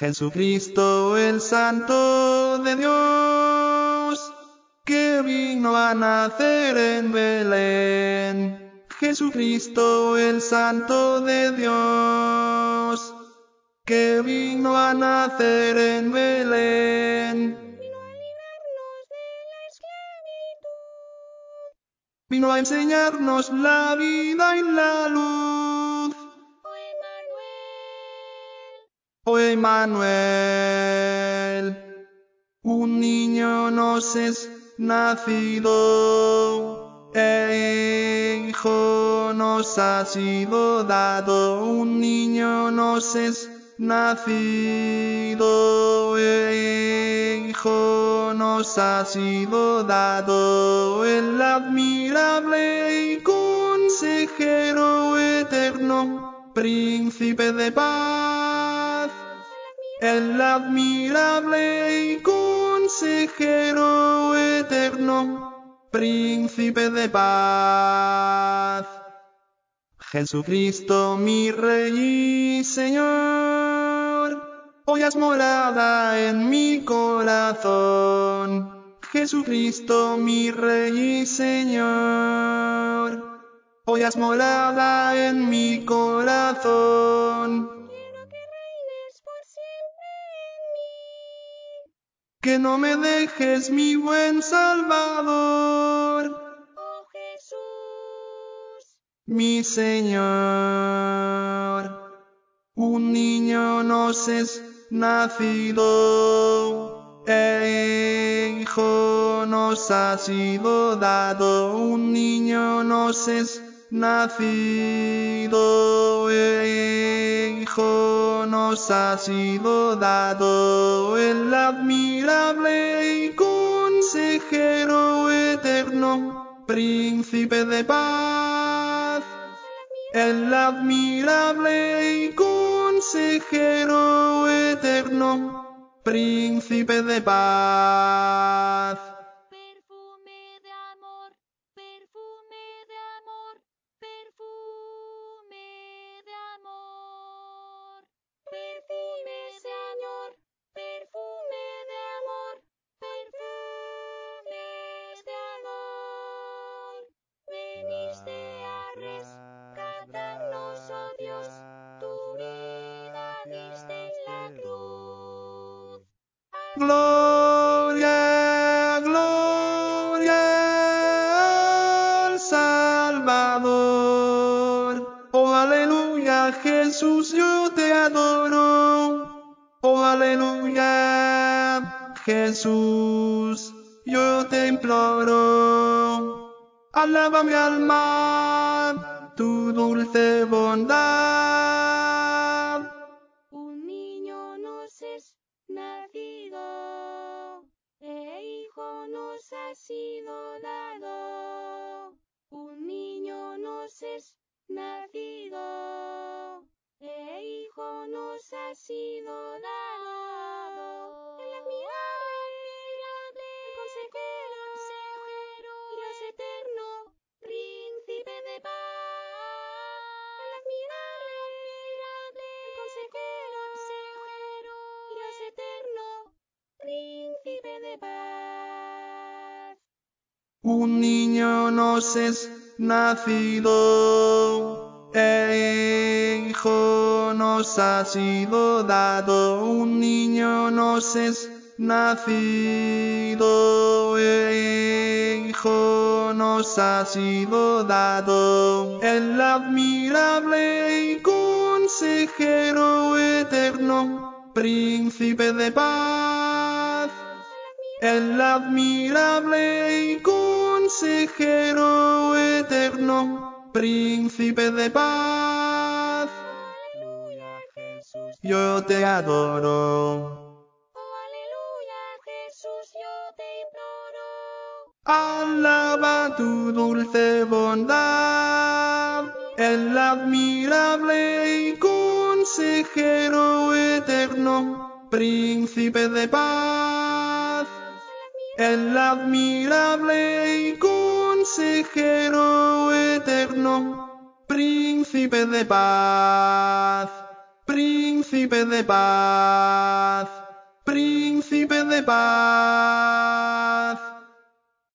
Jesucristo el Santo de Dios, que vino a nacer en Belén. Jesucristo el Santo de Dios, que vino a nacer en Belén. Vino a librarnos de la esclavitud. Vino a enseñarnos la vida y la luz. Emmanuel, un niño nos es nacido, e hijo nos ha sido dado, un niño nos es nacido, e hijo nos ha sido dado, el admirable y consejero eterno, príncipe de paz. El admirable y consejero eterno, príncipe de paz. Jesucristo mi Rey y Señor, hoy has morada en mi corazón. Jesucristo mi Rey y Señor, hoy has morada en mi corazón. Que no me dejes mi buen Salvador, Oh Jesús, mi Señor. Un niño nos es nacido, e hijo nos ha sido dado. Un niño nos es nacido, hijo nos ha sido dado. El admirable y consejero eterno, príncipe de paz. El admirable y consejero eterno, príncipe de paz. Gloria, gloria al Salvador. Oh, aleluya, Jesús, yo te adoro. Oh, aleluya, Jesús, yo te imploro. Alaba mi alma, tu dulce bondad. Un niño nos es nacido, hijo nos ha sido dado. Un niño nos es nacido, hijo nos ha sido dado. El admirable y consejero eterno, príncipe de paz. El admirable y consejero eterno, príncipe de paz. Aleluya, Jesús. Yo te adoro. Oh, aleluya, Jesús, yo te imploro. Alaba tu dulce bondad. El admirable y consejero eterno, príncipe de paz. El admirable y consejero eterno, príncipe de paz, príncipe de paz, príncipe de paz.